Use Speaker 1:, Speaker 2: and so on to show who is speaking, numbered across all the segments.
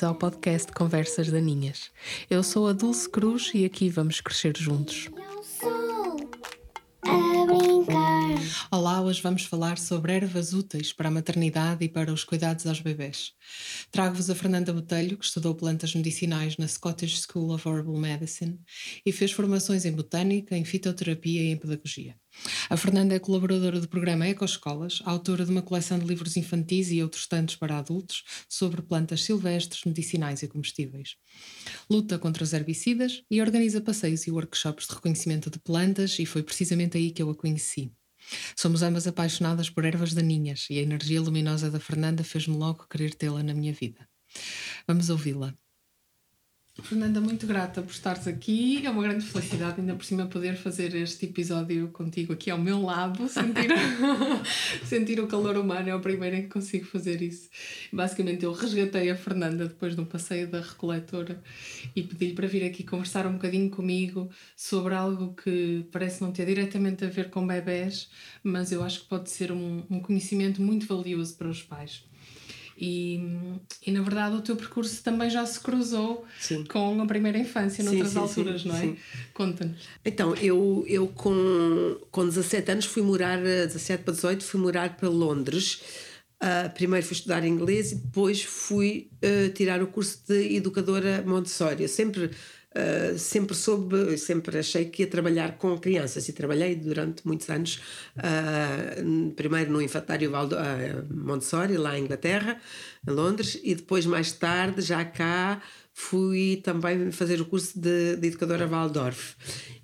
Speaker 1: bem-vindos ao podcast Conversas Daninhas. Eu sou a Dulce Cruz e aqui vamos crescer juntos.
Speaker 2: E o sol a brincar.
Speaker 1: Olá, hoje vamos falar sobre ervas úteis para a maternidade e para os cuidados aos bebés. Trago-vos a Fernanda Botelho, que estudou plantas medicinais na Scottish School of Herbal Medicine e fez formações em botânica, em fitoterapia e em pedagogia. A Fernanda é colaboradora do programa Ecoescolas, autora de uma coleção de livros infantis e outros tantos para adultos sobre plantas silvestres, medicinais e comestíveis. Luta contra os herbicidas e organiza passeios e workshops de reconhecimento de plantas e foi precisamente aí que eu a conheci. Somos ambas apaixonadas por ervas daninhas e a energia luminosa da Fernanda fez-me logo querer tê-la na minha vida. Vamos ouvi-la. Fernanda, muito grata por estares aqui. É uma grande felicidade, ainda por cima, poder fazer este episódio contigo aqui ao meu lado, sentir, sentir o calor humano. É a primeira em que consigo fazer isso. Basicamente, eu resgatei a Fernanda depois de um passeio da recoletora e pedi-lhe para vir aqui conversar um bocadinho comigo sobre algo que parece não ter diretamente a ver com bebés, mas eu acho que pode ser um, um conhecimento muito valioso para os pais. E, e na verdade o teu percurso também já se cruzou
Speaker 3: Sim.
Speaker 1: com a primeira infância, noutras
Speaker 3: sim,
Speaker 1: alturas,
Speaker 3: sim,
Speaker 1: não é? Conta-nos.
Speaker 3: Então, eu, eu com, com 17 anos fui morar, eh, 17 para 18, fui morar para Londres. Ah, primeiro fui estudar inglês e depois fui eh, tirar o curso de educadora Montessori. Eu sempre, ah, sempre soube, sempre achei que ia trabalhar com crianças e trabalhei durante muitos anos, ah, primeiro no infantário Valdo, ah, Montessori, lá em Inglaterra, em Londres, e depois mais tarde, já cá, fui também fazer o curso de, de educadora Waldorf.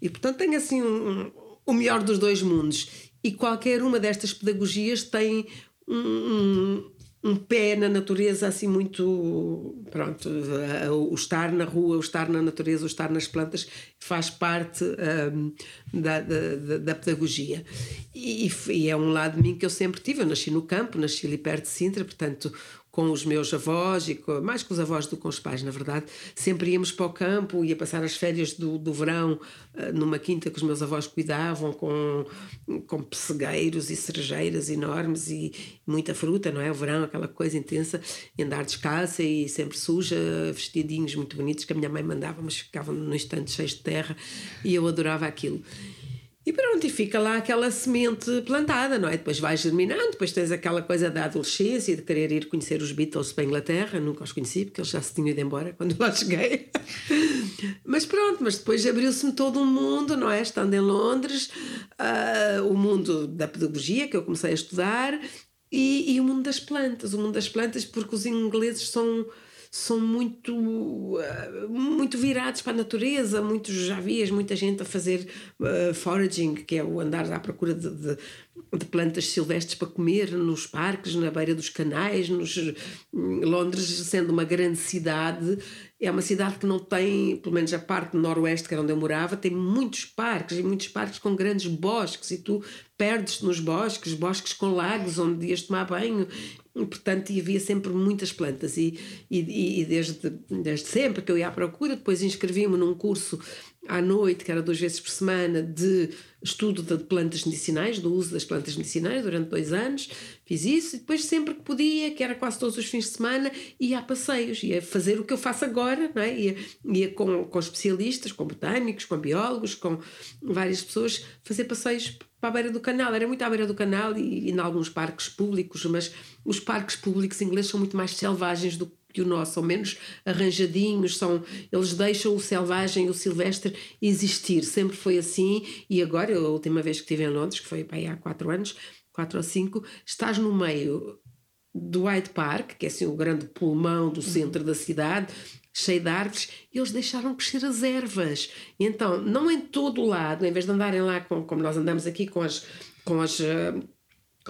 Speaker 3: E portanto tenho assim um, um- o melhor dos dois mundos. E qualquer uma destas pedagogias tem um, um, um pé na natureza assim muito pronto eh, o estar na rua o estar na natureza o estar nas plantas faz parte hum, da, da, da- da pedagogia. E, e é um lado de mim que eu sempre tive. Eu nasci no campo nasci ali perto de Sintra portanto com os meus avós e com, mais com os avós do que com os pais, na verdade, sempre íamos para o campo, ia passar as férias do, do verão eh, numa quinta que os meus avós cuidavam, com, com pessegueiros e cerejeiras enormes e muita fruta, não é? O verão, aquela coisa intensa, andar descalça e sempre suja, vestidinhos muito bonitos que a minha mãe mandava, mas ficavam no instante cheios de terra e eu adorava aquilo. E pronto, e fica lá aquela semente plantada, não é? Depois vai germinando, depois tens aquela coisa da adolescência de querer ir conhecer os Beatles para a Inglaterra. Nunca os conheci, porque eles já se tinham ido embora quando lá cheguei. mas pronto, mas depois abriu-se-me todo um mundo, não é? Estando em Londres, ah, o mundo da pedagogia que eu comecei a estudar e, e o mundo das plantas. O mundo das plantas, porque os ingleses são são muito ah, muito virados para a natureza muitos já vias muita gente a fazer ah, foraging que é o andar à procura de, de, de plantas silvestres para comer nos parques na beira dos canais nos hum, Londres sendo uma grande cidade é uma cidade que não tem, pelo menos a parte noroeste, que era onde eu morava, tem muitos parques e muitos parques com grandes bosques e tu perdes-te nos bosques, bosques com lagos onde ias tomar banho. Portanto, havia sempre muitas plantas e, e, e desde, desde sempre que eu ia à procura, depois inscrevi-me num curso à noite, que era duas vezes por semana, de estudo de plantas medicinais, do uso das plantas medicinais, durante dois anos. Fiz isso e depois, sempre que podia, que era quase todos os fins de semana, ia a passeios, ia fazer o que eu faço agora, não é? ia, ia com, com especialistas, com botânicos, com biólogos, com várias pessoas, fazer passeios para a beira do canal. Era muito à beira do canal e, e em alguns parques públicos, mas os parques públicos ingleses são muito mais selvagens do que o nosso, são menos arranjadinhos, são, eles deixam o selvagem o silvestre existir. Sempre foi assim e agora, a última vez que estive em Londres, que foi aí há quatro anos, quatro ou cinco, estás no meio do Hyde Park, que é assim o grande pulmão do centro da cidade, cheio de árvores, e eles deixaram crescer as ervas. E então, não em todo o lado, em vez de andarem lá com, como nós andamos aqui com as, com as, eh,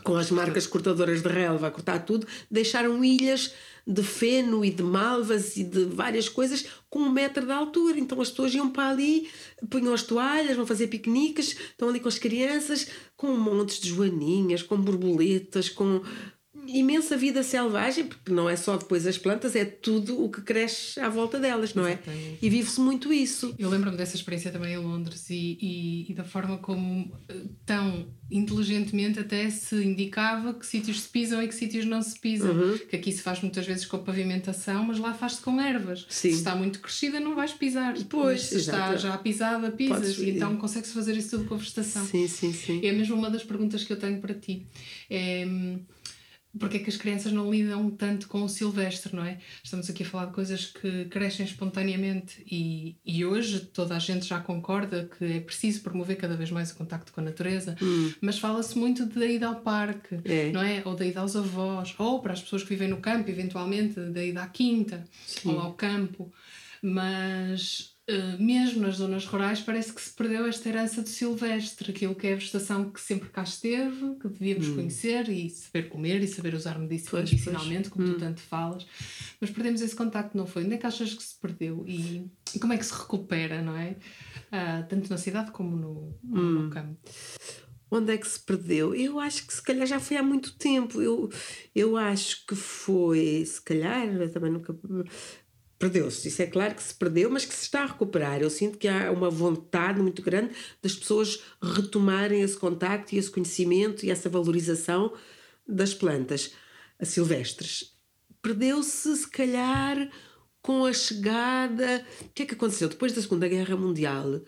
Speaker 3: com as marcas cortadoras de relva a cortar tudo, deixaram ilhas de feno e de malvas e de várias coisas com um metro de altura. Então as pessoas iam para ali, punham as toalhas, vão fazer piqueniques, estão ali com as crianças, com montes de joaninhas, com borboletas, com imensa vida selvagem, porque não é só depois as plantas, é tudo o que cresce à volta delas, não é?
Speaker 1: Exatamente.
Speaker 3: E vive-se muito isso.
Speaker 1: Eu lembro-me dessa experiência também em Londres e, e, e da forma como eh, tão inteligentemente até se indicava que sítios se pisam e que sítios não se pisam.
Speaker 3: Uhum.
Speaker 1: Que aqui se faz muitas vezes com a pavimentação, mas lá faz-se com ervas.
Speaker 3: Sim.
Speaker 1: Se está muito crescida, não vais pisar.
Speaker 3: Pois,
Speaker 1: mas se está já pisada, pisas. E então consegue-se fazer isso tudo com a vegetação.
Speaker 3: Sim, sim, sim.
Speaker 1: É mesmo uma das perguntas que eu tenho para ti. É, porque é que as crianças não lidam tanto com o silvestre, não é? Estamos aqui a falar de coisas que crescem espontaneamente e, e hoje toda a gente já concorda que é preciso promover cada vez mais o contacto com a natureza, mas fala-se muito da ida ao parque,
Speaker 3: Hum. É.
Speaker 1: não é? Ou da ida aos avós, ou para as pessoas que vivem no campo, eventualmente, da ida à quinta ou ao campo. Mas mesmo nas zonas rurais parece que se perdeu esta herança do silvestre, aquilo que é a vegetação que sempre cá esteve, que devíamos conhecer e saber comer e saber usar
Speaker 3: Hum. Pois, Hum.
Speaker 1: medicinalmente, como tu tanto falas. Mas perdemos esse contacto, não foi? Onde é que achas que se perdeu? E, e como é que se recupera, não é? Ah, tanto na cidade como no,
Speaker 3: Hum.
Speaker 1: no campo.
Speaker 3: Onde é que se perdeu? Eu acho que se calhar já foi há muito tempo. Eu, eu acho que foi, se calhar, eu também nunca. Perdeu-se, isso é claro que se perdeu, mas que se está a recuperar. Eu sinto que há uma vontade muito grande das pessoas retomarem esse contacto e esse conhecimento e essa valorização das plantas silvestres. Perdeu-se, se calhar, com a chegada. O que é que aconteceu? Depois da Segunda Guerra Mundial,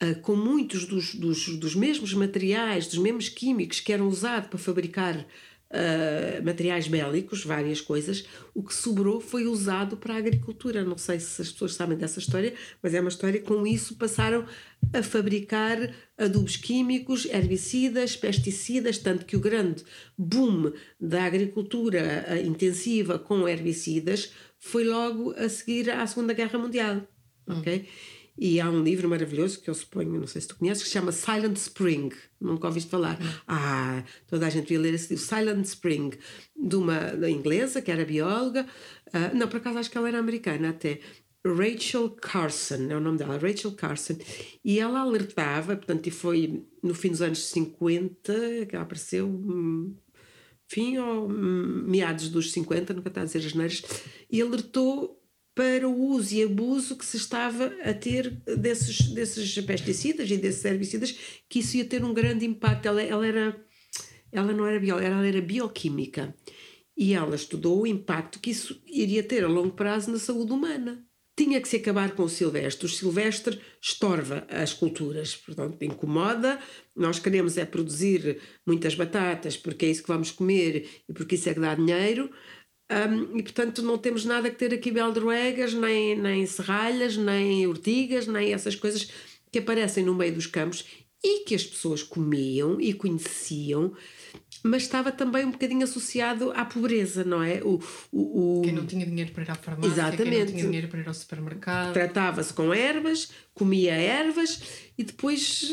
Speaker 3: ah, com muitos dos, dos, dos mesmos materiais, dos mesmos químicos que eram usados para fabricar ah, materiais bélicos, várias coisas, o que sobrou foi usado para a agricultura. Não sei se as pessoas sabem dessa história, mas é uma história com isso passaram a fabricar adubos químicos, herbicidas, pesticidas, tanto que o grande boom da agricultura ah, intensiva com herbicidas foi logo a seguir à Segunda Guerra Mundial. ok? E há um livro maravilhoso que eu suponho, não sei se tu conheces, que se chama Silent Spring. Nunca ouviste falar? Ah, toda a gente devia ler esse livro, Silent Spring, de uma inglesa, que era bióloga. Ah, não, por acaso acho que ela era americana até. Rachel Carson, é o nome dela, Rachel Carson. E ela alertava, portanto, e foi no fim dos anos 50 que ela apareceu, hum, fim ou hum, meados dos 50, nunca está a dizer as neiras, e alertou para o uso e abuso que se estava a ter desses, desses pesticidas e desses herbicidas, que isso ia ter um grande impacto. Ela, ela, era, ela não era bióloga, ela era bioquímica. E ela estudou o impacto que isso iria ter a longo prazo na saúde humana. Tinha que se acabar com o silvestre. O silvestre estorva as culturas, portanto, incomoda. Nós queremos é produzir muitas batatas porque é isso que vamos comer e porque isso é que dá dinheiro. Um, e portanto não temos nada que ter aqui beldroegas, nem, nem serralhas, nem ortigas, nem essas coisas que aparecem no meio dos campos e que as pessoas comiam e conheciam, mas estava também um bocadinho associado à pobreza, não é? O, o, o-
Speaker 1: Quem não tinha dinheiro para ir à farmácia, quem não
Speaker 3: Exatamente.
Speaker 1: tinha dinheiro para ir ao supermercado.
Speaker 3: tratava-se com ervas, comia ervas e depois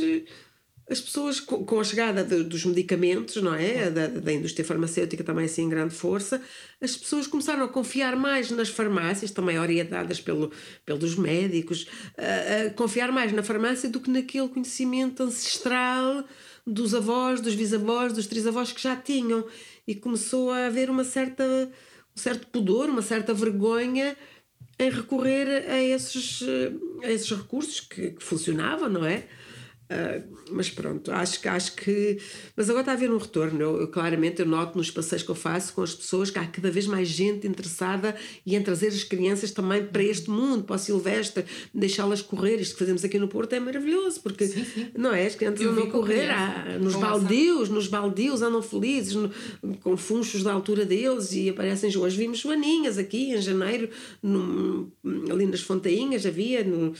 Speaker 3: as pessoas, co- com a chegada de- dos medicamentos, não é? Da, da indústria farmacêutica também assim em grande força, as pessoas começaram a confiar mais nas farmácias, também orientadas pelo, pelos médicos, a, a confiar mais na farmácia do que naquele conhecimento ancestral dos avós, dos bisavós, dos trisavós que já tinham. E começou a haver uma certa, um certo pudor, uma certa vergonha em recorrer a esses, a esses recursos que, que funcionavam, não é? Ah, mas pronto, acho que acho que. Mas agora está a haver um retorno. Eu, eu, claramente eu noto nos passeios que eu faço com as pessoas que há cada vez mais gente interessada e em trazer as crianças também para este mundo, para o Silvestre, deixá-las correr. Isto que fazemos aqui no Porto é maravilhoso, porque
Speaker 1: Sim, sim.
Speaker 3: não é? As crianças
Speaker 1: Eu
Speaker 3: andam a correr ah, nos
Speaker 1: com
Speaker 3: baldios, nos baldios andam felizes, no- com funchos da altura deles e aparecem. Hoje vimos joaninhas aqui em janeiro, num- ali nas Fontainhas, havia no-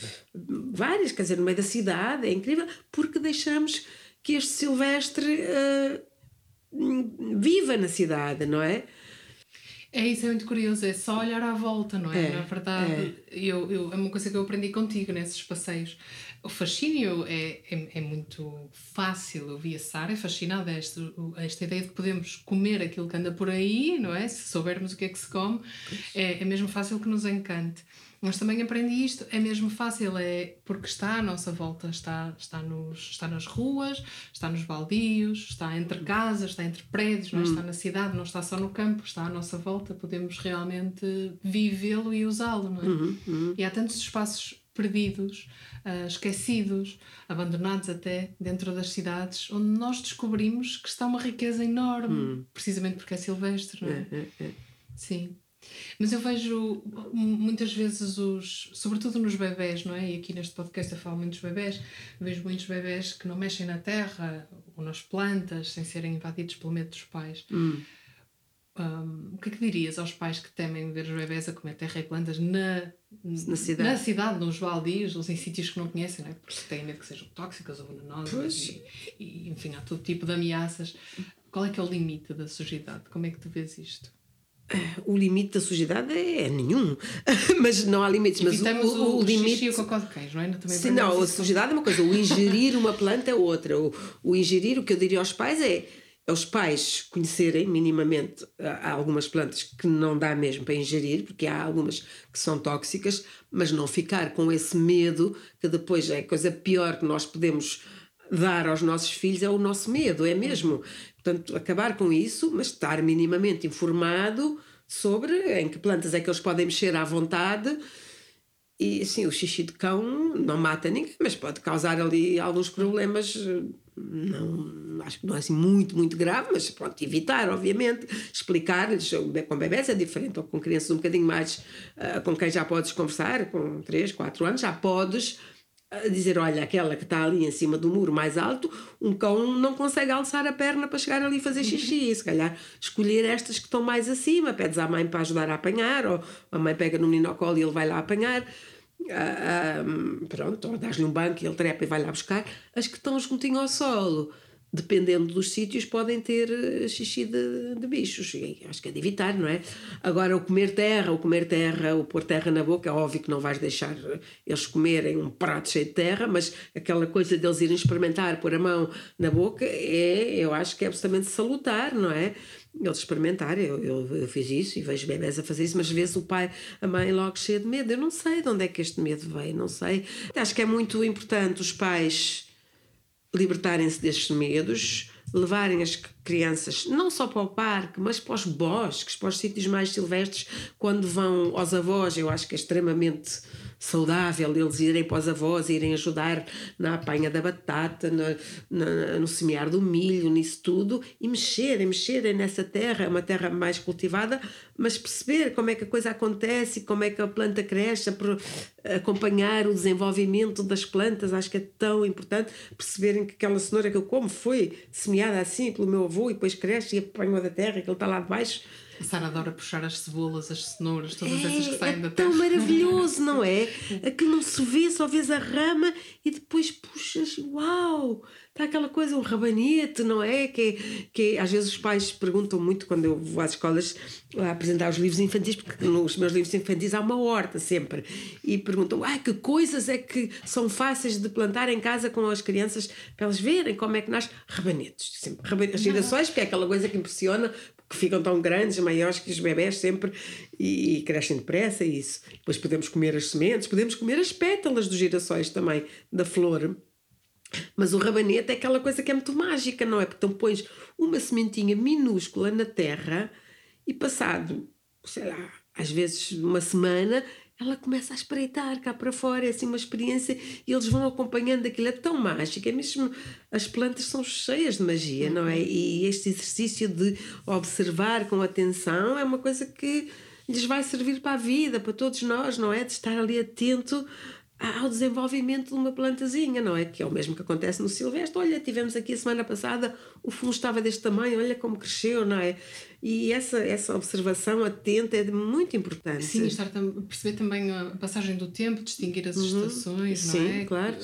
Speaker 3: várias, quer dizer, no meio da cidade, é incrível, porque deixamos que este Silvestre ah, viva na cidade, não é?
Speaker 1: É isso, é muito curioso, é só olhar à volta, não é?
Speaker 3: É,
Speaker 1: Na verdade, Eu, eu, é uma coisa que eu aprendi contigo nesses passeios. O fascínio é, é, é muito fácil. Eu vi a Sara é fascinada esta, esta ideia de que podemos comer aquilo que anda por aí, não é? Se soubermos o que é que se come, é, é mesmo fácil que nos encante. Mas também aprendi isto, é mesmo fácil, é porque está à nossa volta, está, está, nos, está nas ruas, está nos baldios, está entre casas, está entre prédios, não é? está na cidade, não está só no campo, está à nossa volta, podemos realmente vivê-lo e usá-lo, não é?
Speaker 3: Uhum, uhum.
Speaker 1: E há tantos espaços perdidos, uh, esquecidos, abandonados até dentro das cidades, onde nós descobrimos que está uma riqueza enorme,
Speaker 3: Hum.
Speaker 1: precisamente porque é silvestre, não é?
Speaker 3: É, é, é.
Speaker 1: Sim. Mas eu vejo muitas vezes os, sobretudo nos bebés, não é? E aqui neste podcast eu falo muito dos bebés, vejo muitos bebés que não mexem na terra ou nas plantas sem serem invadidos pelo medo dos pais.
Speaker 3: Hum.
Speaker 1: Um, o que é que dirias aos pais que temem ver os bebés a comer terra e plantas na,
Speaker 3: Na cidade.
Speaker 1: na cidade, nos baldios, ou em sítios que não conhecem, não é? porque têm medo que sejam tóxicas ou venenosas e, e, enfim, há todo tipo de ameaças. Qual é que é o limite da sujidade? Como é que tu vês isto?
Speaker 3: O limite da sujidade é, nenhum. mas não há limites. Mas
Speaker 1: Evitamos
Speaker 3: o, o,
Speaker 1: o,
Speaker 3: limite.
Speaker 1: e o cocó de queijo, não é? Também
Speaker 3: Sim, não, a sujidade é uma coisa, o ingerir uma planta é outra. O, o ingerir, o que eu diria aos pais é, é os pais conhecerem minimamente há há algumas plantas que não dá mesmo para ingerir, porque há algumas que são tóxicas, mas não ficar com esse medo, que depois é a coisa pior que nós podemos dar aos nossos filhos é o nosso medo, é mesmo. Portanto, acabar com isso, mas estar minimamente informado sobre em que plantas é que eles podem mexer à vontade e sim, o xixi de cão não mata ninguém, mas pode causar ali alguns problemas. Não, acho que não é assim muito, muito grave, mas pronto, evitar, obviamente, explicar-lhes. Com bebés é diferente, ou com crianças um bocadinho mais ah, com quem já podes conversar, com 3, 4 anos, já podes ah, dizer: olha, aquela que está ali em cima do muro mais alto, um cão não consegue alçar a perna para chegar ali e fazer xixi. Se calhar escolher estas que estão mais acima, pedes à mãe para ajudar a apanhar, ou a mãe pega no menino ao colo e ele vai lá apanhar. Ah, ah, pronto, ou dás-lhe um banco e ele trepa e vai lá buscar. As que estão juntinho ao solo, dependendo dos sítios, podem ter eh, xixi de, de bichos. E acho que é de evitar, não é? Agora, o comer terra, o comer terra, o pôr terra na boca, é óbvio que não vais deixar eh, eles comerem um prato cheio de terra, mas aquela coisa deles irem experimentar, pôr a mão na boca, é, eu acho que é absolutamente salutar, não é? Eles experimentarem, eu, eu, eu fiz isso e vejo bebés a fazer isso, mas às vezes o pai, a mãe logo cheia de medo. Eu não sei de onde é que este medo veio, não sei. Acho que é muito importante os pais libertarem-se destes medos, levarem as crianças não só para o parque, mas para os bosques, para os sítios mais silvestres, quando vão aos avós, eu acho que é extremamente saudável eles irem para os avós, irem ajudar na apanha da batata, na- no semear do milho, nisso tudo, e mexerem, mexerem nessa terra, é uma terra mais cultivada, mas perceber como é que a coisa acontece, como é que a planta cresce, acompanhar o desenvolvimento das plantas, acho que é tão importante perceberem que aquela cenoura que eu como foi semeada assim pelo meu avô e depois cresce e apanhou da terra, que ele está lá debaixo.
Speaker 1: A Sara adora puxar as cebolas, as cenouras, todas essas que saem
Speaker 3: é
Speaker 1: da
Speaker 3: tão
Speaker 1: terra.
Speaker 3: maravilhoso, não é? Aquilo não se vê, só vês a rama e depois puxas, uau! Está aquela coisa, um rabanete, não é? Que, é- que é- às vezes os pais perguntam muito quando eu vou às escolas a apresentar os livros infantis, porque nos meus livros infantis há uma horta sempre, e perguntam, ah, que coisas é que são fáceis de plantar em casa com as crianças para elas verem como é que nasce rabanetes. Sempre, rabanetes, girassóis, porque é aquela coisa que impressiona, que ficam tão grandes, maiores que os bebés sempre e, e crescem depressa e isso. Depois podemos comer as sementes, podemos comer as pétalas dos girassóis também, da flor. Mas o rabanete é aquela coisa que é muito mágica, não é? Porque então pões uma sementinha minúscula na terra e passado, sei lá, às vezes uma semana, ela começa a espreitar cá para fora, é assim uma experiência e eles vão acompanhando aquilo, é tão mágico, é mesmo, as plantas são cheias de magia, não é? E este exercício de observar com atenção é uma coisa que lhes vai servir para a vida, para todos nós, não é? De estar ali atento ao desenvolvimento de uma plantazinha, não é? Que é o mesmo que acontece no Silvestre. Olha, tivemos aqui a semana passada, o fundo estava deste tamanho, olha como cresceu, não é? E essa, essa observação atenta é de muito importante.
Speaker 1: Sim, estar tam- perceber também a passagem do tempo, distinguir as estações, não
Speaker 3: Uhum. Sim,
Speaker 1: é?
Speaker 3: claro.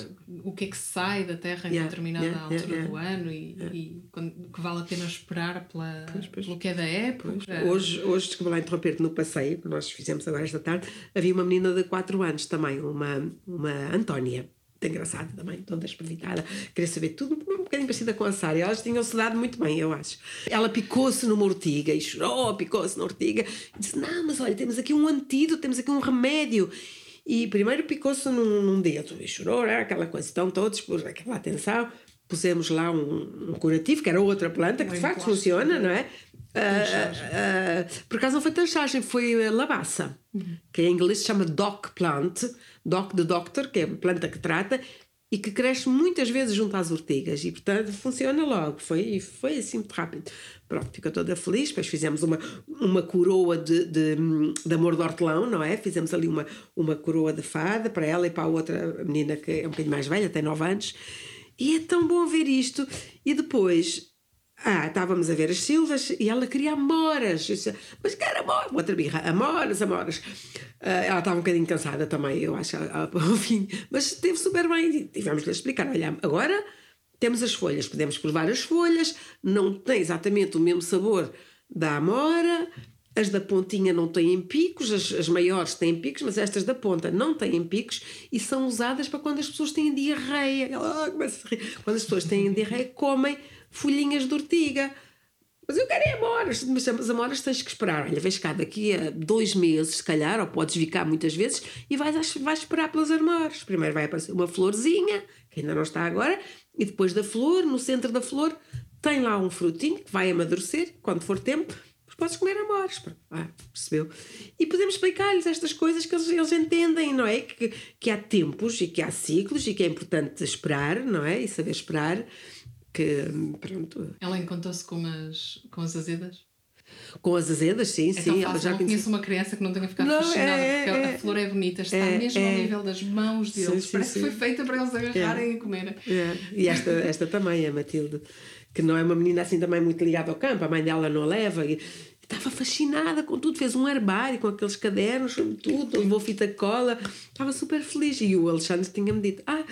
Speaker 1: O que é que sai da terra em
Speaker 3: Yeah,
Speaker 1: determinada
Speaker 3: yeah,
Speaker 1: altura
Speaker 3: yeah,
Speaker 1: do ano e, e quando, que vale a pena esperar pela,
Speaker 3: pois.
Speaker 1: pelo que é da época.
Speaker 3: Hoje, hoje desculpa lá interromper-te no passeio que nós fizemos agora esta tarde, havia uma menina de 4 anos também, uma, uma Antónia. Muito engraçada também, toda esprevitada, queria saber tudo, um bocadinho parecida com a Sara. Elas tinham-se dado muito bem, eu acho. Ela picou-se numa ortiga e chorou, picou-se na ortiga e disse: Não, mas olha, temos aqui um antídoto, temos aqui um remédio. e primeiro picou-se num, num dedo e chorou, era aquela coisa. Então todos, por aquela atenção, pusemos lá um, um curativo, que era outra planta, que de facto funciona, não é? Uh, uh, por acaso não foi tanchagem, foi labaça, uhum. que em inglês se chama doc plant, doc de doctor, que é a planta que trata, e que cresce muitas vezes junto às ortigas e portanto funciona logo. Foi foi assim muito rápido. Pronto ficou toda feliz. Depois fizemos uma uma coroa de, de, de amor de hortelão não é? Fizemos ali uma uma coroa de fada para ela e para a outra menina que é um bocadinho mais velha tem 9 anos. E é tão bom ver isto. E depois ah, estávamos a ver as silvas e ela queria amoras. Disse, Mas que era amor? Outra birra, amoras, amoras. Uh, ela estava um bocadinho cansada também, eu acho, ao fim. Mas esteve super bem. Tivemos-lhe explicar: olha, agora temos as folhas, podemos provar as folhas, não tem exatamente o mesmo sabor da amora. As da pontinha não têm picos, as, as maiores têm picos, mas estas da ponta não têm picos e são usadas para quando as pessoas têm diarreia. Ela, oh, quando as pessoas têm diarreia, comem folhinhas de ortiga. Mas eu quero é amoras, mas as amoras tens que esperar. Olha, vês cá daqui a dois meses, se calhar, ou podes cá muitas vezes, e vais, vais esperar pelas amoras. Primeiro vai aparecer uma florzinha, que ainda não está agora, e depois da flor, no centro da flor, tem lá um frutinho que vai amadurecer, quando for tempo, podes comer amoras. Ah, percebeu? E podemos explicar-lhes estas coisas que eles, eles entendem, não é? Que, que há tempos e que há ciclos e que é importante esperar, não é? E saber esperar que pronto.
Speaker 1: Ela encontrou-se com as, com as azedas?
Speaker 3: Com as azedas, sim,
Speaker 1: é
Speaker 3: sim.
Speaker 1: Ela já não conheço uma criança que não tenha ficado não, fascinada, é, porque é, a flor é bonita, está é, mesmo ao é. nível das mãos deles. Sim, Parece sim, que foi feita para eles agarrarem e comerem.
Speaker 3: É. E esta, esta também, a Matilde, que não é uma menina assim também muito ligada ao campo, a mãe dela não leva. E, estava fascinada com tudo, fez um herbário com aqueles cadernos, tudo, levou fita cola, estava super feliz. E o Alexandre tinha-me dito: Ah,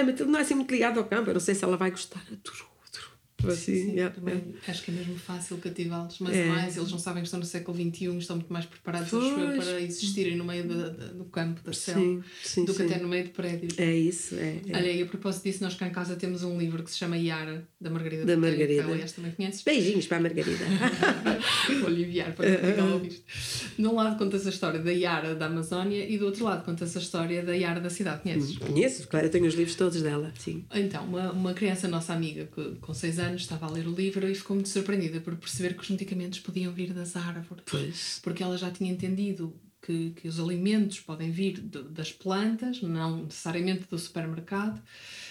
Speaker 3: a Matilde não é assim muito ligada ao campo, eu não sei se ela vai gostar. Adorou
Speaker 1: Assim, sim, yeah, também acho que é mesmo fácil cativá-los, mas é. mais eles não sabem que estão no século XXI, estão muito mais preparados para existirem no meio do campo, da céu, sim, do sim, que até no meio de prédios.
Speaker 3: É isso, é,
Speaker 1: é. Olha, e a propósito disso, nós cá em casa temos um livro que se chama Yara, da Margarida.
Speaker 3: Da Margarida.
Speaker 1: Que, aliás, também conheces.
Speaker 3: Beijinhos para a Margarida.
Speaker 1: Vou-lhe enviar para que ela ouviste. De um lado conta-se a história da Yara da Amazónia e do outro lado conta-se a história da Yara da cidade. Conheces?
Speaker 3: Conheço, claro, eu tenho os livros todos dela, sim.
Speaker 1: Então, uma, uma criança nossa amiga com 6 anos estava a ler o livro e ficou muito surpreendida por perceber que os medicamentos podiam vir das árvores.
Speaker 3: Pois.
Speaker 1: Porque ela já tinha entendido que, que os alimentos podem vir de, das plantas, não necessariamente do supermercado,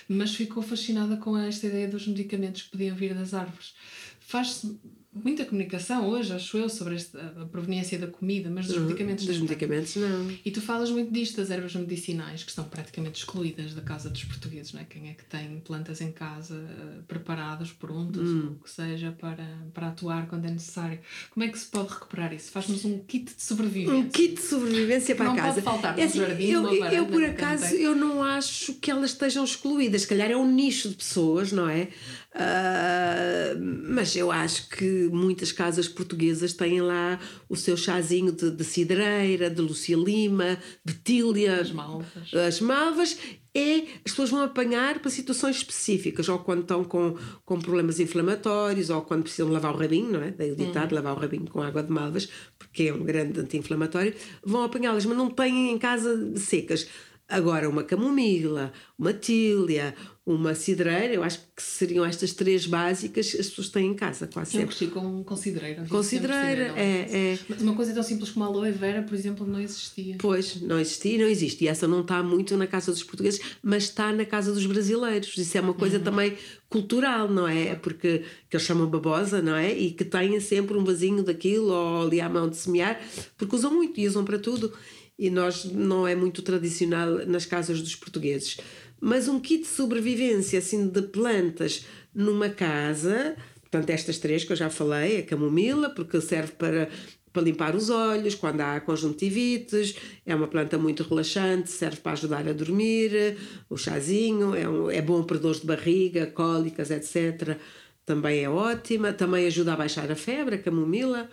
Speaker 1: mas ficou fascinada com esta ideia dos medicamentos que podiam vir das árvores. Faz-se muita comunicação hoje, acho eu, sobre a proveniência da comida, mas dos medicamentos.
Speaker 3: Dos medicamentos, não.
Speaker 1: E tu falas muito disto, das ervas medicinais, que estão praticamente excluídas da casa dos portugueses, não é? Quem é que tem plantas em casa uh, preparadas, prontas, hum. ou o que seja, para, para atuar quando é necessário. Como é que se pode recuperar isso? Faz-nos um kit de sobrevivência.
Speaker 3: Um kit de sobrevivência para
Speaker 1: não
Speaker 3: a casa.
Speaker 1: Pode faltar é assim, jardim,
Speaker 3: eu,
Speaker 1: varanda,
Speaker 3: eu, por acaso, eu não acho que elas estejam excluídas. Se calhar é um nicho de pessoas, não é? Uh, mas eu acho que muitas casas portuguesas têm lá o seu chazinho de, de cidreira, de Lucia Lima, de Tília.
Speaker 1: As malvas.
Speaker 3: As malvas. É, as pessoas vão apanhar para situações específicas, ou quando estão com, com problemas inflamatórios, ou quando precisam lavar o rabinho, não é? Daí o ditado, uhum. lavar o rabinho com água de malvas, porque é um grande anti-inflamatório, vão apanhá-las, mas não têm em casa secas. Agora, uma camomila, uma tília, uma cidreira, eu acho que seriam estas três básicas as pessoas têm em casa, quase
Speaker 1: eu sempre. Eu com, com cidreira.
Speaker 3: Com cidreira, é, é.
Speaker 1: Mas uma coisa tão simples como a aloe vera, por exemplo, não existia.
Speaker 3: Pois, não existia e não existe. E essa não está muito na casa dos portugueses, mas está na casa dos brasileiros. Isso é uma coisa uhum. também cultural, não é? Porque que eles chamam babosa, não é? E que têm sempre um vasinho daquilo ou ali à mão de semear, porque usam muito e usam para tudo. E nós não é muito tradicional nas casas dos portugueses mas um kit de sobrevivência assim de plantas numa casa, portanto estas três que eu já falei, a camomila, porque serve para para limpar os olhos, quando há conjuntivites, é uma planta muito relaxante, serve para ajudar a dormir, o chazinho, é, um, é bom para dores de barriga, cólicas, etc. Também é ótima, também ajuda a baixar a febre, a camomila.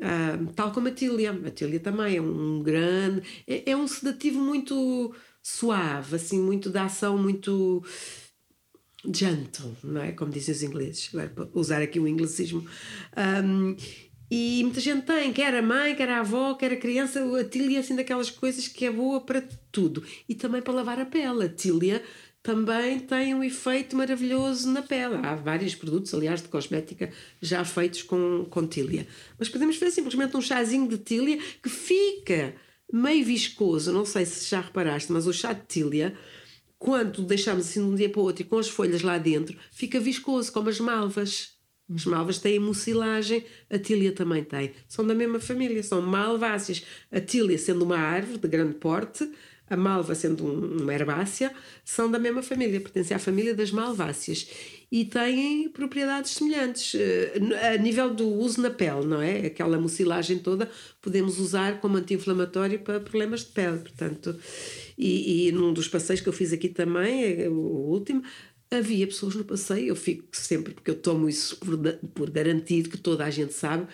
Speaker 3: Uh, tal como a tília. A tília também é um grande. É, é um sedativo muito suave, assim, muito da ação, muito gentle, não é? Como dizem os ingleses, agora para usar aqui o inglesismo. Um, E muita gente tem, quer a mãe, quer a avó, quer a criança, a tília assim daquelas coisas que é boa para tudo. E também para lavar a pele. A tília também tem um efeito maravilhoso na pele. Há vários produtos, aliás, de cosmética já feitos com, com tília. Mas podemos fazer simplesmente um chazinho de tília que fica meio viscoso. Não sei se já reparaste, mas o chá de tília, quando deixamos assim de um dia para o outro e com as folhas lá dentro, fica viscoso, como as malvas. As malvas têm mucilagem, a tília também tem. São da mesma família, são malváceas. A tília sendo uma árvore de grande porte, a malva sendo um, uma herbácea, são da mesma família, pertencem à família das malváceas e têm propriedades semelhantes. A nível do uso na pele, não é? Aquela mucilagem toda podemos usar como anti-inflamatório para problemas de pele, portanto. E, e num dos passeios que eu fiz aqui também, o último, havia pessoas no passeio, eu fico sempre, porque eu tomo isso por, por garantido, que toda a gente sabe,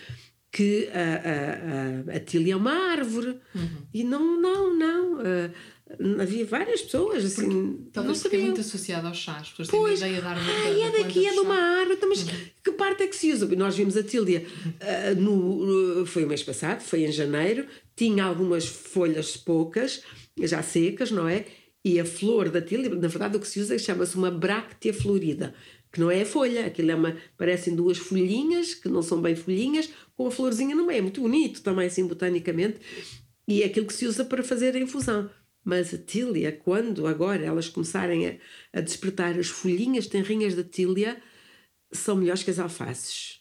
Speaker 3: que a, a, a, a é uma árvore. Uhum. E não, não, não. Uh, havia várias pessoas assim.
Speaker 1: Porque, talvez não sabiam. muito associado aos chás. As pessoas
Speaker 3: pois,
Speaker 1: têm a ideia da árvore.
Speaker 3: Ah, é daqui, é de uma árvore. Então, mas uhum. que parte é que se usa? Nós vimos a tília uh, no, foi o mês passado, foi em janeiro, tinha algumas folhas poucas, já secas, não é? E a flor da tília, na verdade, o que se usa chama-se uma bráctea florida, que não é a folha, aquilo é uma, parecem duas folhinhas, que não são bem folhinhas, com a florzinha no meio. É muito bonito também, assim, botanicamente, e é aquilo que se usa para fazer a infusão. Mas a tília, quando agora elas começarem a, a despertar as folhinhas tenrinhas da tília, são melhores que as alfaces.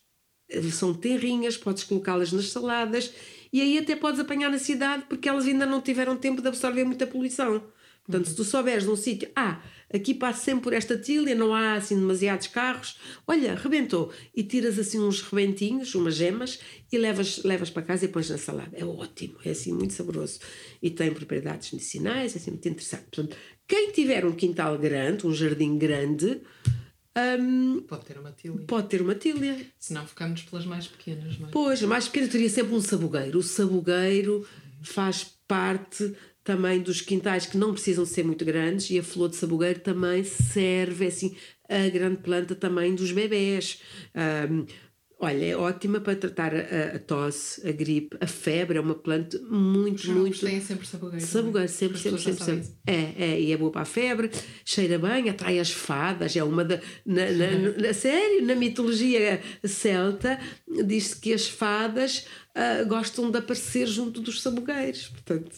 Speaker 3: São tenrinhas, podes colocá-las nas saladas e aí até podes apanhar na cidade porque elas ainda não tiveram tempo de absorver muita poluição. Portanto, se tu souberes de um sítio, ah, aqui passa sempre por esta tilha, não há assim demasiados carros, olha, rebentou. E tiras assim uns rebentinhos, umas gemas, e levas, levas para casa e pões na salada. É ótimo, é assim muito saboroso. E tem propriedades medicinais, é assim muito interessante. Portanto, quem tiver um quintal grande, um jardim grande, um,
Speaker 1: pode ter uma tília.
Speaker 3: Pode ter uma tília.
Speaker 1: Se não, ficamos pelas mais pequenas, não é?
Speaker 3: Pois, a mais pequena teria sempre um sabugueiro. O sabugueiro faz parte também dos quintais que não precisam ser muito grandes e a flor de sabugueiro também serve assim a grande planta também dos bebés. Um, Olha, é ótima para tratar a, a, tosse, a gripe, a febre, é uma planta muito, Os muito.
Speaker 1: têm sempre sabugueiro. É?
Speaker 3: Sabugueiro, sempre, sempre, sempre, sempre. É, é, e é boa para a febre, cheira bem, atrai as fadas, é uma da. Na, na, na sério, na mitologia celta, diz-se que as fadas uh, gostam de aparecer junto dos sabugueiros. Portanto,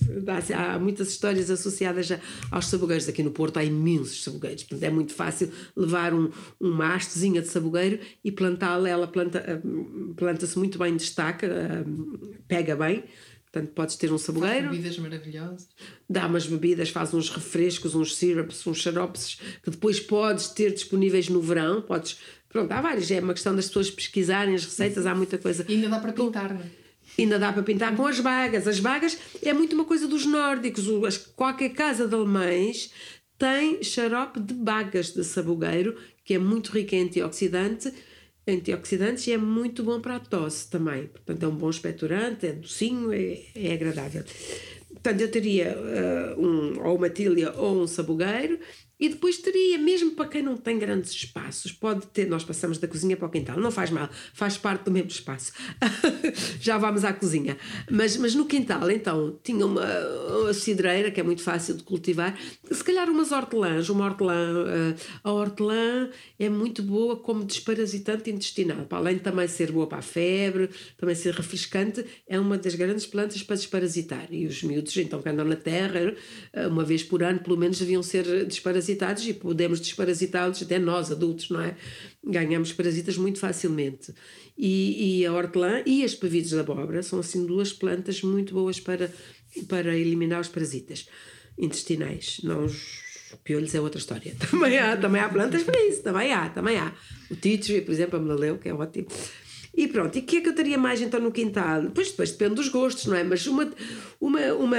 Speaker 3: há, há muitas histórias associadas a, aos sabugueiros. Aqui no Porto há imensos sabugueiros. Portanto, é muito fácil levar um, uma hastezinha de sabugueiro e plantá-la. Ela planta, uh, planta-se muito bem, destaca, uh, pega bem. Portanto, podes ter um sabugueiro.
Speaker 1: Faz bebidas maravilhosas.
Speaker 3: Dá umas bebidas, faz uns refrescos, uns syrups, uns xaropes que depois podes ter disponíveis no verão. Podes. Pronto, há vários. É uma questão das pessoas pesquisarem as receitas, há muita coisa.
Speaker 1: E ainda dá para pintar, não é?
Speaker 3: Ainda dá para pintar com as bagas. As bagas é muito uma coisa dos nórdicos. Qualquer casa de alemães tem xarope de bagas de sabugueiro, que é muito rico em antioxidante, antioxidantes e é muito bom para a tosse também. Portanto, é um bom expectorante, é docinho, é, é agradável. Portanto, eu teria uh, um, ou uma tília ou um sabugueiro e depois teria, mesmo para quem não tem grandes espaços, pode ter, nós passamos da cozinha para o quintal, não faz mal, faz parte do mesmo espaço. Já vamos à cozinha. Mas, mas no quintal, então, tinha uma, uma cidreira, que é muito fácil de cultivar, se calhar umas hortelãs, uma hortelã, uh, a hortelã é muito boa como desparasitante intestinal, para além de também ser boa para a febre, também ser refrescante, é uma das grandes plantas para desparasitar. E os miúdos, então, que andam na terra, eh, uma vez por ano, pelo menos, deviam ser desparasitados parasitados e podemos desparasitá-los, até nós adultos, não é? Ganhamos parasitas muito facilmente. E, e a hortelã e as pavides de abóbora são assim duas plantas muito boas para, para eliminar os parasitas intestinais. Não os piolhos é outra história. Também há, também há plantas para isso, também há, também há. O tree, por exemplo, a melaleu, que é ótimo. E pronto, e o que é que eu teria mais então no quintal? Pois depois depende dos gostos, não é? Mas uma, uma, uma,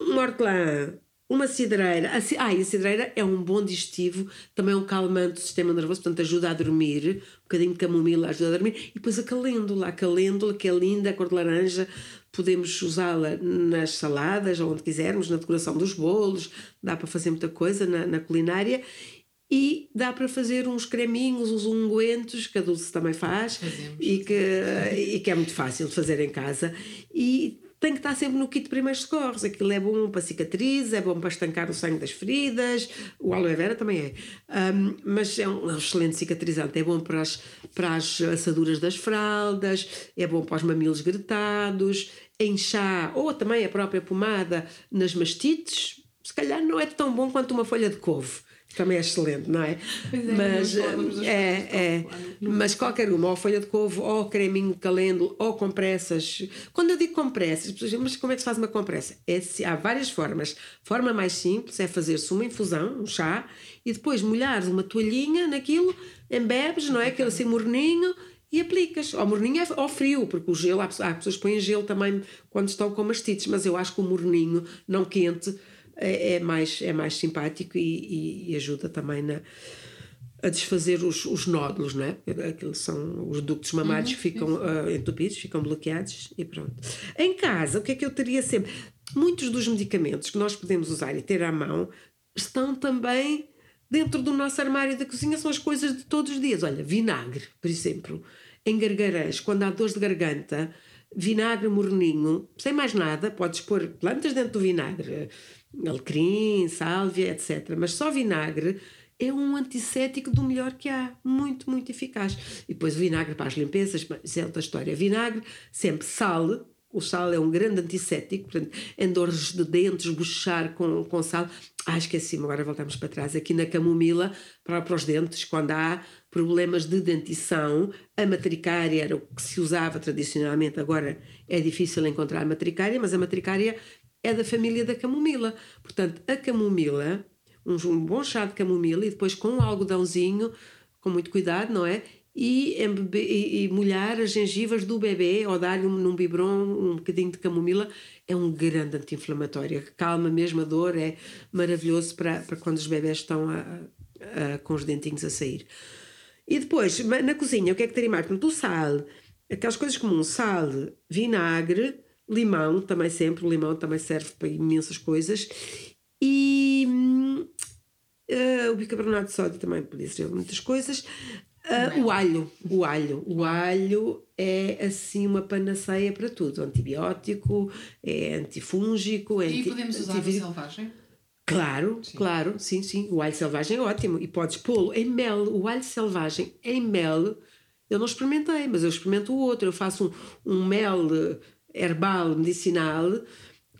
Speaker 3: uma hortelã uma cidreira, a, ah, e a cidreira é um bom digestivo, também é um calmante do sistema nervoso, portanto ajuda a dormir, um bocadinho de camomila ajuda a dormir, e depois a calêndula, a calêndula que é linda, a cor de laranja, podemos usá-la nas saladas, onde quisermos, na decoração dos bolos, dá para fazer muita coisa na, na culinária, E dá para fazer uns creminhos, uns ungüentos, que a Dulce também faz,
Speaker 1: Fazemos.
Speaker 3: e que, e que é muito fácil de fazer em casa. E tem que estar sempre no kit de primeiros socorros. Aquilo é bom para cicatrizes, é bom para estancar o sangue das feridas, o aloe vera também é. Mas é um, é um excelente cicatrizante, é bom para as, para as assaduras das fraldas, é bom para os mamilos gretados, em chá, ou também a própria pomada nas mastites, se calhar não é tão bom quanto uma folha de couve. Também é excelente, não é?
Speaker 1: Pois é,
Speaker 3: mas é, é,
Speaker 1: claro.
Speaker 3: mas qualquer uma, ou folha de couve, ou creminho de calêndula, ou compressas. Quando eu digo compressas, as pessoas dizem, mas como é que se faz uma compressa? É, se- há várias formas. Forma mais simples é fazer-se uma infusão, um chá, e depois molhares uma toalhinha naquilo, embebes, não é? Aquele assim morninho, e aplicas. Ao morninho é ao frio, porque o gelo, há pessoas que põem gelo também quando estão com mastites, mas eu acho que o morninho, não quente, é, é mais, é mais simpático e, e- e ajuda também na, a desfazer os, os nódulos, não é? Aqueles são os ductos mamários que ficam ah, entupidos, ficam bloqueados e pronto. Em casa, o que é que eu teria sempre? Muitos dos medicamentos que nós podemos usar e ter à mão estão também dentro do nosso armário da cozinha, são as coisas de todos os dias. Olha, vinagre, por exemplo, em gargarãs, quando há dores de garganta, vinagre morninho, sem mais nada, podes pôr plantas dentro do vinagre, alecrim, sálvia, etc. Mas só vinagre é um antisséptico do melhor que há. Muito, muito eficaz. E depois o vinagre para as limpezas, mas é outra história. Vinagre, sempre sal. O sal é um grande antisséptico, portanto, em dores de dentes, bochechar com, com sal. Ah, esqueci-me, agora voltamos para trás. Aqui na camomila, para, para os dentes, quando há problemas de dentição, a matricária era o que se usava tradicionalmente, agora é difícil encontrar matricária, mas a matricária é da família da camomila. Portanto, a camomila, um, um bom chá de camomila e depois com um algodãozinho, com muito cuidado, não é? E, e, e molhar as gengivas do bebê ou dar-lhe um- num biberon um bocadinho de camomila é um grande anti-inflamatório, calma mesmo a dor, é maravilhoso para, para quando os bebés estão a- a- com os dentinhos a sair. E depois, na cozinha, o que é que teria mais? O sal, aquelas coisas comuns, sal, vinagre, limão, também sempre, o limão também serve para imensas coisas, e eh, o bicarbonato de sódio também podia ser muitas coisas. Ah, o alho, o alho, o alho é assim uma panaceia para tudo, antibiótico, é antifúngico, é
Speaker 1: E
Speaker 3: anti-
Speaker 1: podemos usar o
Speaker 3: antivírus.
Speaker 1: selvagem?
Speaker 3: Claro, claro, sim, sim. O alho selvagem é ótimo. E podes pô-lo em mel. O alho selvagem em mel, eu não experimentei, mas eu experimento o outro. Eu faço um, um mel eh, herbal, medicinal,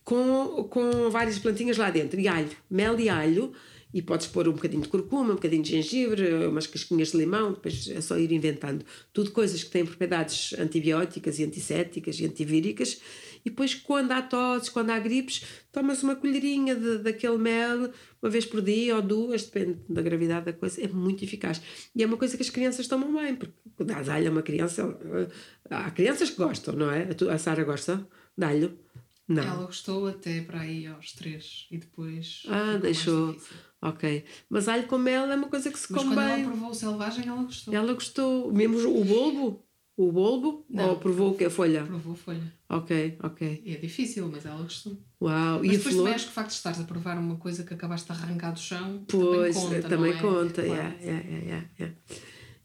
Speaker 3: com, com várias plantinhas lá dentro. E alho, mel e alho. E podes pôr um bocadinho de curcuma, um bocadinho de gengibre, umas casquinhas de limão, depois é só ir inventando. Tudo coisas que têm propriedades antibióticas e antissépticas e antivíricas. E depois, quando há tosses, quando há gripes, tomas uma colherinha de, daquele mel uma vez por dia ou duas, depende da gravidade da coisa. É muito eficaz. E é uma coisa que as crianças tomam bem, porque dás alho a uma criança. eh, Há crianças que gostam, não é? A Sara gosta de alho? Não.
Speaker 1: Ela gostou até para aí aos três e depois.
Speaker 3: Ah, deixou. Ok. Mas alho com mel é uma coisa que se
Speaker 1: Mas
Speaker 3: come
Speaker 1: quando
Speaker 3: bem.
Speaker 1: ela provou o selvagem, ela gostou.
Speaker 3: Ela gostou. Mesmo o bulbo? O bulbo?
Speaker 1: Não.
Speaker 3: Ou provou o que? A folha?
Speaker 1: Provou a folha.
Speaker 3: Ok, ok.
Speaker 1: E é difícil, mas ela gostou.
Speaker 3: Uau.
Speaker 1: Mas
Speaker 3: e a
Speaker 1: depois
Speaker 3: flor?
Speaker 1: também acho que o facto de estares a provar uma coisa que acabaste de arrancar do chão
Speaker 3: Pois,
Speaker 1: também conta.
Speaker 3: também
Speaker 1: é?
Speaker 3: conta.
Speaker 1: Claro.
Speaker 3: yeah,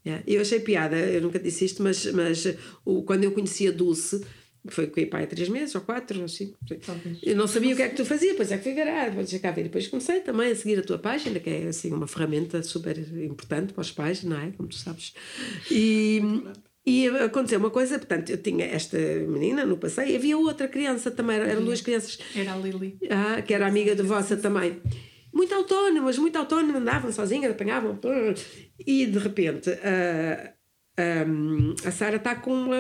Speaker 3: yeah. Eu achei piada, eu nunca disse isto, mas, mas o, quando eu conhecia Dulce, foi com o pai há três meses ou quatro, ou cinco,
Speaker 1: Talvez.
Speaker 3: eu não sabia o que é que tu fazia, pois é que fui ver, ah, vou cá ver. Depois comecei também a seguir a tua página, que é assim uma ferramenta super importante para os pais, não é? Como tu sabes. E, e aconteceu uma coisa, portanto, eu tinha esta menina no passeio, e havia outra criança também, eram duas crianças
Speaker 1: Era a Lily.
Speaker 3: ah, que era amiga de vossa também. Muito autónomas, muito autónomas, andavam sozinhas, apanhavam. E de repente a, a, a Sara está com uma-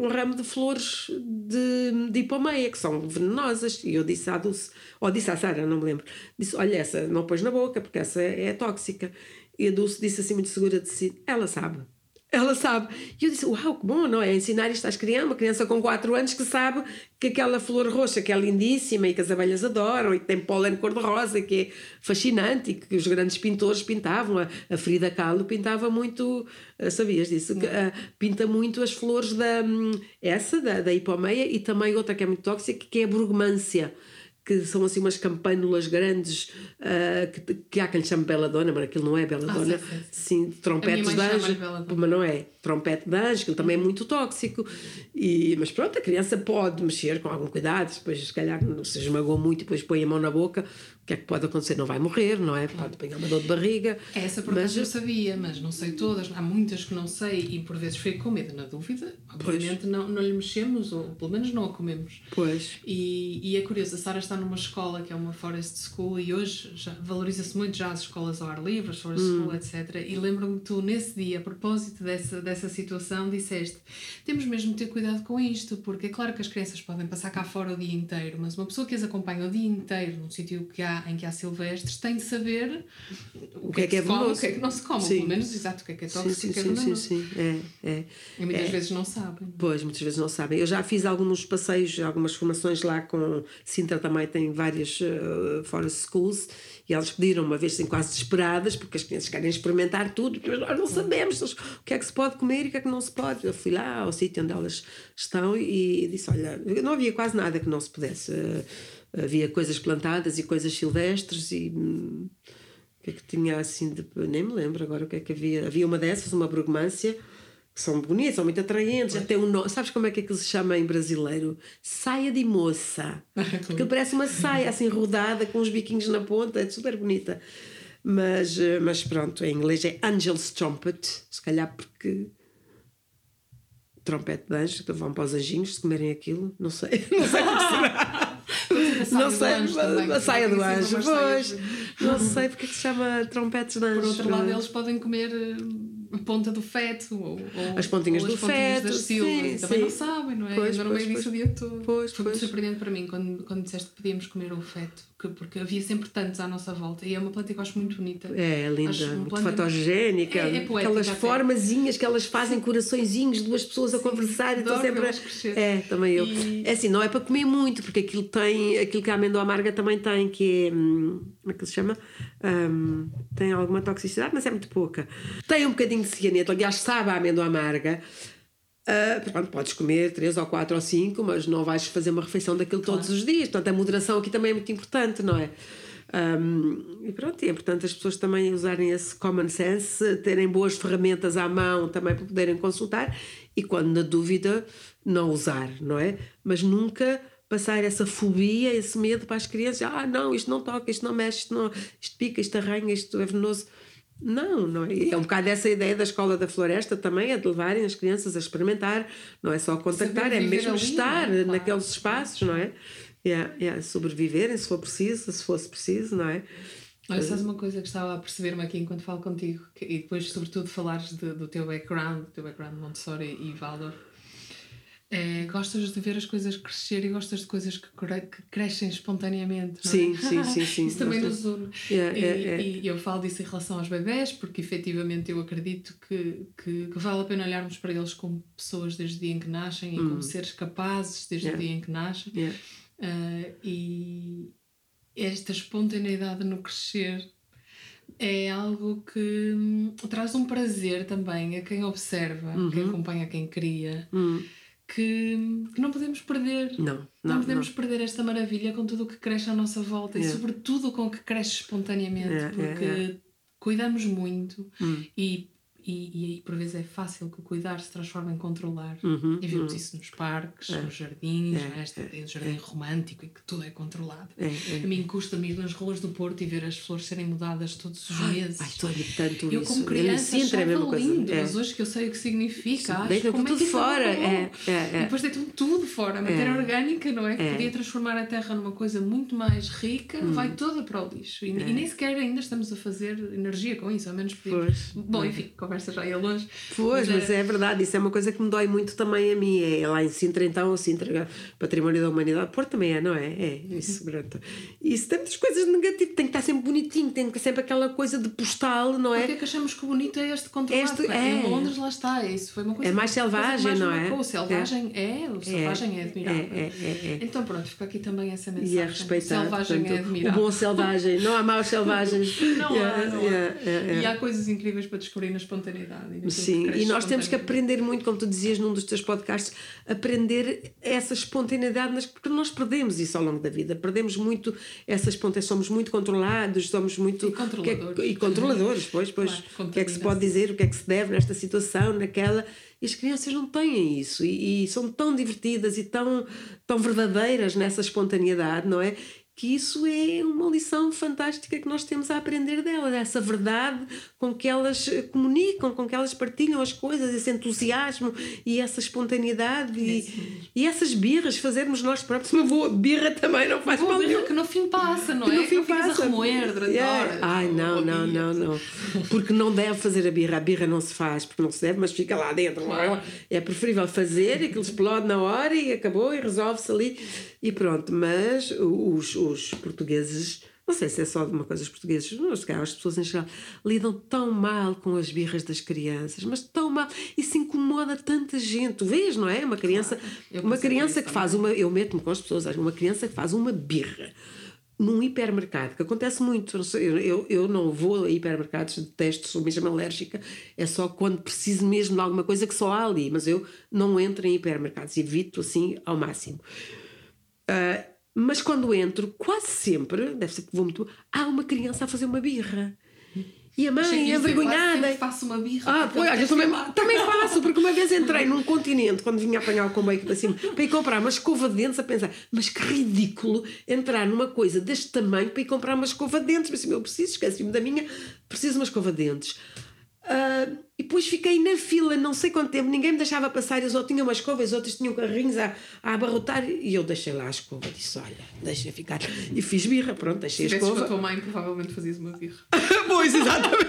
Speaker 3: um ramo de flores de, de hipomeia, que são venenosas. E eu disse à Dulce, ou disse à Sara, não me lembro, disse: Olha, essa não pões na boca, porque essa é tóxica. E a Dulce disse assim, muito segura de si: Ela sabe. Ela sabe. E eu disse: Uau, que bom, não é? Ensinar isto às crianças, uma criança com 4 anos que sabe que aquela flor roxa que é lindíssima e que as abelhas adoram e que tem pólen cor-de-rosa, que é fascinante e que os grandes pintores pintavam. A, Frida Kahlo pintava muito, ah, sabias disso? Ah, pinta muito as flores da. hum, essa, da, da hipomeia, e também outra que é muito tóxica, que é a burgmância. Que são assim umas campânulas grandes uh, que, que há quem lhe chame Beladona, mas aquilo não é Beladona.
Speaker 1: Ah, sim, sim,
Speaker 3: sim. trompetes de anjo, mas não é. Trompete de anjo, que também é muito tóxico. E, mas pronto, a criança pode mexer com algum cuidado, depois se calhar não se esmagou muito e depois põe a mão na boca. Que é que pode acontecer? Não vai morrer, não é? Pode pegar uma dor de barriga.
Speaker 1: Essa por acaso eu sabia, mas não sei todas. Há muitas que não sei e por vezes fico com medo. Na dúvida, obviamente não, não lhe mexemos ou pelo menos não a comemos.
Speaker 3: Pois.
Speaker 1: E, e é curioso, a Sara está numa escola que é uma Forest School e hoje valoriza-se muito já as escolas ao ar livre, as Forest
Speaker 3: Hum.
Speaker 1: School, etc. E lembro-me que tu, nesse dia, a propósito dessa, dessa situação, disseste: temos mesmo de ter cuidado com isto, porque é claro que as crianças podem passar cá fora o dia inteiro, mas uma pessoa que as acompanha o dia inteiro num sítio que há, em que há silvestres tem de saber o,
Speaker 3: que é que é venenoso.
Speaker 1: o que é que não se come,
Speaker 3: Sim.
Speaker 1: pelo menos exato o que é que é
Speaker 3: Sim,
Speaker 1: tóxico,
Speaker 3: sim,
Speaker 1: é
Speaker 3: sim, sim,
Speaker 1: venenoso.
Speaker 3: sim. É, é.
Speaker 1: E muitas
Speaker 3: É.
Speaker 1: vezes não sabem.
Speaker 3: Pois, muitas vezes não sabem. Eu já fiz alguns passeios, algumas formações lá com Sintra também tem várias uh, forest schools e elas pediram uma vez assim quase desesperadas porque as crianças querem experimentar tudo mas nós não sabemos o que é que se pode comer e o que é que não se pode. Eu fui lá ao sítio onde elas estão e disse, olha, não havia quase nada que não se pudesse. Uh, havia coisas plantadas e coisas silvestres e... hum, o que é que tinha assim de. Nem me lembro agora o que é que havia. Havia uma dessas, uma brugmância, que são bonitas, são muito atraentes. Até um nome. Sabes como é que aquilo se chama em brasileiro? Saia de moça. Aquilo parece uma saia assim rodada com os biquinhos na ponta, é super bonita. Mas, eh, mas pronto, em inglês é Angel's Trumpet, se calhar porque. Trompete de anjo, que vão para os anjinhos se comerem aquilo, não sei, não sei o que será. Não sei, a, saia do anjo, pois. Não sei porque é que se chama trompetes de anjo.
Speaker 1: Por outro lado, eles podem comer eh, ponta do feto ou, ou-
Speaker 3: As pontinhas
Speaker 1: ou
Speaker 3: do
Speaker 1: as pontinhas
Speaker 3: feto, sim,
Speaker 1: também
Speaker 3: sim.
Speaker 1: não sabem, não é?
Speaker 3: Pois,
Speaker 1: Andam no
Speaker 3: pois,
Speaker 1: disso o dia todo.
Speaker 3: Pois,
Speaker 1: Foi
Speaker 3: pois.
Speaker 1: muito surpreendente para mim quando, quando disseste que podíamos comer o feto, que, porque havia sempre tantos à nossa volta e é uma planta que eu acho muito bonita.
Speaker 3: É, é linda,
Speaker 1: Acho
Speaker 3: muito fotogénica.
Speaker 1: É- é poética
Speaker 3: aquelas formazinhas que elas fazem, coraçõezinhos, duas pessoas a conversar e estão sempre. É, também eu.
Speaker 1: E-
Speaker 3: É assim, não é para comer muito, porque aquilo tem, aquilo que a amêndoa amarga também tem, que é. hum, Como é que se chama? Hum, tem alguma toxicidade, mas é muito pouca. Tem um bocadinho de cianeto, aliás, sabe a amêndoa amarga. Ah, portanto, podes comer três ou quatro ou cinco, mas não vais fazer uma refeição daquilo todos os dias. Portanto, a moderação aqui também é muito importante, não é? Um, e pronto, e é importante as pessoas também usarem esse common sense, terem boas ferramentas à mão também para poderem consultar e, quando na dúvida, não usar, não é? Mas nunca passar essa fobia, esse medo para as crianças: ah, não, isto não toca, isto não mexe, isto, não, isto pica, isto arranha, isto é venenoso. Não, não é? É um bocado essa ideia da escola da floresta também, é de levarem as crianças a experimentar, não é só contactar, é mesmo
Speaker 1: ali,
Speaker 3: estar
Speaker 1: é? Claro.
Speaker 3: naqueles espaços, não é? Yeah, yeah, sobreviverem se for preciso, se fosse preciso, não é?
Speaker 1: Olha, sabes uma coisa que estava a perceber-me aqui enquanto falo contigo, que- e depois, sobretudo, falares de- do teu background, do teu background Montessori e Waldorf. É, gostas de ver as coisas crescer e gostas de coisas que, cre- que crescem espontaneamente, não é?
Speaker 3: Sim, sim, sim, sim.
Speaker 1: Isso também nos une.
Speaker 3: Yeah,
Speaker 1: e,
Speaker 3: yeah, yeah.
Speaker 1: e eu falo disso em relação aos bebés, porque efetivamente eu acredito que, que, que vale a pena olharmos para eles como pessoas desde o dia em que nascem e como seres capazes desde
Speaker 3: Hum.
Speaker 1: O dia em que nascem. Ah, e esta espontaneidade no crescer é algo que hum, traz um prazer também a quem observa,
Speaker 3: Uhum.
Speaker 1: quem acompanha, quem cria,
Speaker 3: Hum,
Speaker 1: que, que não podemos perder.
Speaker 3: não,
Speaker 1: Não,
Speaker 3: não,
Speaker 1: podemos
Speaker 3: não.
Speaker 1: perder esta maravilha com tudo o que cresce à nossa volta e,
Speaker 3: Yeah.
Speaker 1: sobretudo, com o que cresce espontaneamente,
Speaker 3: Yeah, yeah,
Speaker 1: porque cuidamos muito
Speaker 3: Hum.
Speaker 1: e, e, e por vezes é fácil que o cuidar se transforme em controlar.
Speaker 3: Uhum,
Speaker 1: E vimos
Speaker 3: uhum.
Speaker 1: isso nos parques, nos jardins,
Speaker 3: É,
Speaker 1: é? ideia do jardim romântico e que tudo é controlado.
Speaker 3: É, é.
Speaker 1: A mim custa-me ir nas ruas do Porto e ver as flores serem mudadas todos os meses.
Speaker 3: Ai, estou tanto
Speaker 1: eu,
Speaker 3: isso.
Speaker 1: como criança,
Speaker 3: é mesma
Speaker 1: achava
Speaker 3: coisa.
Speaker 1: lindo,
Speaker 3: É.
Speaker 1: mas hoje que eu sei o que significa, acho
Speaker 3: Deitam
Speaker 1: como é
Speaker 3: tudo
Speaker 1: que é
Speaker 3: fora,
Speaker 1: bom.
Speaker 3: é, é, é.
Speaker 1: Depois deitam tudo fora. A matéria
Speaker 3: É.
Speaker 1: orgânica, não é? Que
Speaker 3: É.
Speaker 1: podia transformar a terra numa coisa muito mais rica,
Speaker 3: Hum.
Speaker 1: vai toda para o lixo. E, e nem sequer ainda estamos a fazer energia com isso, ao menos.
Speaker 3: Pois.
Speaker 1: Bom, enfim, conversa já ia longe.
Speaker 3: Pois,
Speaker 1: Mas
Speaker 3: mas é verdade, isso é uma coisa que me dói muito também a mim. É lá em Sintra, então, Sintra, Património da Humanidade, Porto também é, não é? É, isso, pronto. Isso tem muitas coisas negativas, tem que estar sempre bonitinho, tem que ter sempre aquela coisa de postal, não
Speaker 1: Porque
Speaker 3: é?
Speaker 1: é que achamos que o bonito é este controlado?
Speaker 3: Este- é.
Speaker 1: Em Londres, lá está. Isso foi uma coisa
Speaker 3: É mais selvagem, não é?
Speaker 1: O selvagem é, o selvagem é, admirável.
Speaker 3: É, é, é, é.
Speaker 1: Então pronto, fica aqui também essa mensagem.
Speaker 3: E a respeitar
Speaker 1: O selvagem
Speaker 3: portanto,
Speaker 1: é
Speaker 3: o
Speaker 1: admirável.
Speaker 3: bom selvagem, não há maus selvagens.
Speaker 1: Não há, não há. E há coisas incríveis para descobrir na espontaneidade. E
Speaker 3: Sim, e nós temos que aprender muito, como tu dizias num dos teus podcasts, aprender essa espontaneidade, nas- porque nós perdemos isso ao longo da vida, perdemos muito essa espontaneidade, somos muito controlados, somos muito.
Speaker 1: E controladores.
Speaker 3: o que é e controladores, pois, pois.
Speaker 1: Claro,
Speaker 3: o que é que se pode dizer, o que é que se deve nesta situação, naquela. E as crianças não têm isso e, e são tão divertidas e tão, tão verdadeiras nessa espontaneidade, não é? Que isso é uma lição fantástica que nós temos a aprender delas, essa verdade com que elas eh, comunicam, com que elas partilham as coisas, esse entusiasmo e essa espontaneidade e, e essas birras, fazermos nós próprios uma boa birra também não faz mal
Speaker 1: birra
Speaker 3: nenhum.
Speaker 1: que no fim passa, não
Speaker 3: Que
Speaker 1: é?
Speaker 3: no fim
Speaker 1: não ficas
Speaker 3: passa.
Speaker 1: a remoer durante
Speaker 3: Yeah.
Speaker 1: horas.
Speaker 3: Ai, não, não, não, não. Porque não deve fazer a birra. A birra não se faz porque não se deve, mas fica lá dentro. É preferível fazer, aquilo explode na hora e acabou e resolve-se ali e pronto. Mas os, os portugueses, não sei se é só de uma coisa, os portugueses, calhar as pessoas em geral, lidam tão mal com as birras das crianças, mas tão mal. Isso incomoda tanta gente. Tu vês, não é? Uma criança,
Speaker 1: Eu
Speaker 3: uma criança que faz uma. Eu meto-me com as pessoas, uma criança que faz uma birra num hipermercado, que acontece muito. Eu, eu, não vou a hipermercados, detesto, sou mesmo alérgica, é só quando preciso mesmo de alguma coisa que só há ali, mas eu não entro em hipermercados, evito assim ao máximo. Ah, mas quando entro, quase sempre, deve ser que vou muito, há uma criança a fazer uma birra. E a mãe,
Speaker 1: dizer,
Speaker 3: envergonhada.
Speaker 1: sempre faço uma birra.
Speaker 3: Ah, pois, eu
Speaker 1: quer
Speaker 3: também, também faço, porque uma vez entrei num continente, quando vinha apanhar o comboio para cima, para ir comprar uma escova de dentes, a pensar, mas que ridículo entrar numa coisa deste tamanho para ir comprar uma escova de dentes. Mas assim, eu preciso, esqueci-me da minha, preciso de uma escova de dentes. Ah, e depois fiquei na fila, não sei quanto tempo, ninguém me deixava passar, eles ou tinham uma escova, os outros tinham carrinhos a, a abarrotar, e eu deixei lá a escova, disse: Olha, deixa ficar. E fiz birra, pronto, deixei a
Speaker 1: Se a
Speaker 3: escova.
Speaker 1: tua mãe, provavelmente fazias uma birra.
Speaker 3: pois, exatamente.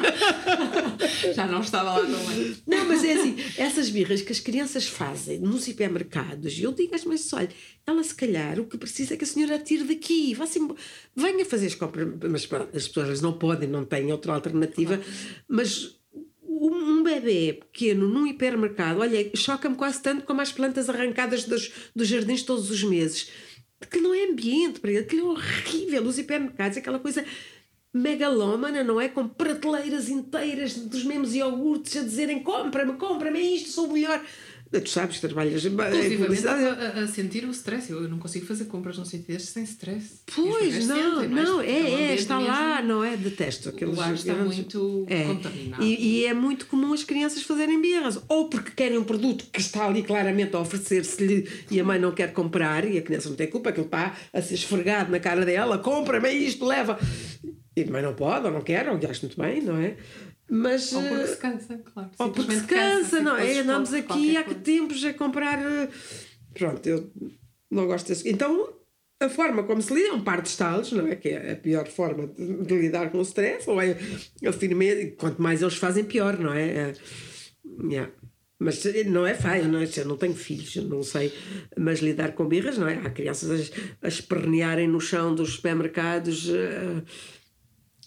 Speaker 1: Já não estava lá também.
Speaker 3: Não, mas é assim, essas birras que as crianças fazem nos hipermercados, eu digo às mães, olha, ela se calhar o que precisa é que a senhora a tire daqui, vá -se venha fazer as compras, mas as pessoas não podem, não têm outra alternativa, mas bebê pequeno num hipermercado, olha, choca-me quase tanto como as plantas arrancadas dos, dos jardins todos os meses. Que não é ambiente para ele, aquilo é horrível. Os hipermercados, aquela coisa megalómana, não é? Com prateleiras inteiras dos mesmos iogurtes a dizerem compra-me, compra-me, é isto, sou o melhor. Tu sabes que trabalhas em publicidade.
Speaker 1: a, a sentir o stress. Eu, não consigo fazer compras num sítio destes sem stress.
Speaker 3: Pois, não,
Speaker 1: sentem,
Speaker 3: não, é,
Speaker 1: o
Speaker 3: é,
Speaker 1: ambiente
Speaker 3: está
Speaker 1: mesmo-
Speaker 3: lá, não é? Detesto aqueles
Speaker 1: ar está muito
Speaker 3: é.
Speaker 1: contaminado.
Speaker 3: E, e é muito comum as crianças fazerem birras, ou porque querem um produto que está ali claramente a oferecer-se-lhe e a mãe não quer comprar, e a criança não tem culpa, aquilo está a ser esfregado na cara dela, compra-me é isto, leva. E a mãe não pode, ou não quer, ou acho muito bem, não é? Mas.
Speaker 1: Ou porque
Speaker 3: eh,
Speaker 1: se cansa, claro.
Speaker 3: ou porque se
Speaker 1: Simplesmente
Speaker 3: cansa, não é? Andamos aqui há que tempos a comprar. eh, Pronto, eu não gosto desse. Então, a forma como se lida é um par de estalos, não é? Que é a pior forma de, de lidar com o stress, ou é a firmeza. Quanto mais eles fazem, pior, não é? É, yeah. Mas não é fácil, não é? Eu não tenho filhos, não sei. Mas lidar com birras, não é? Há crianças a, a espernearem no chão dos supermercados. eh,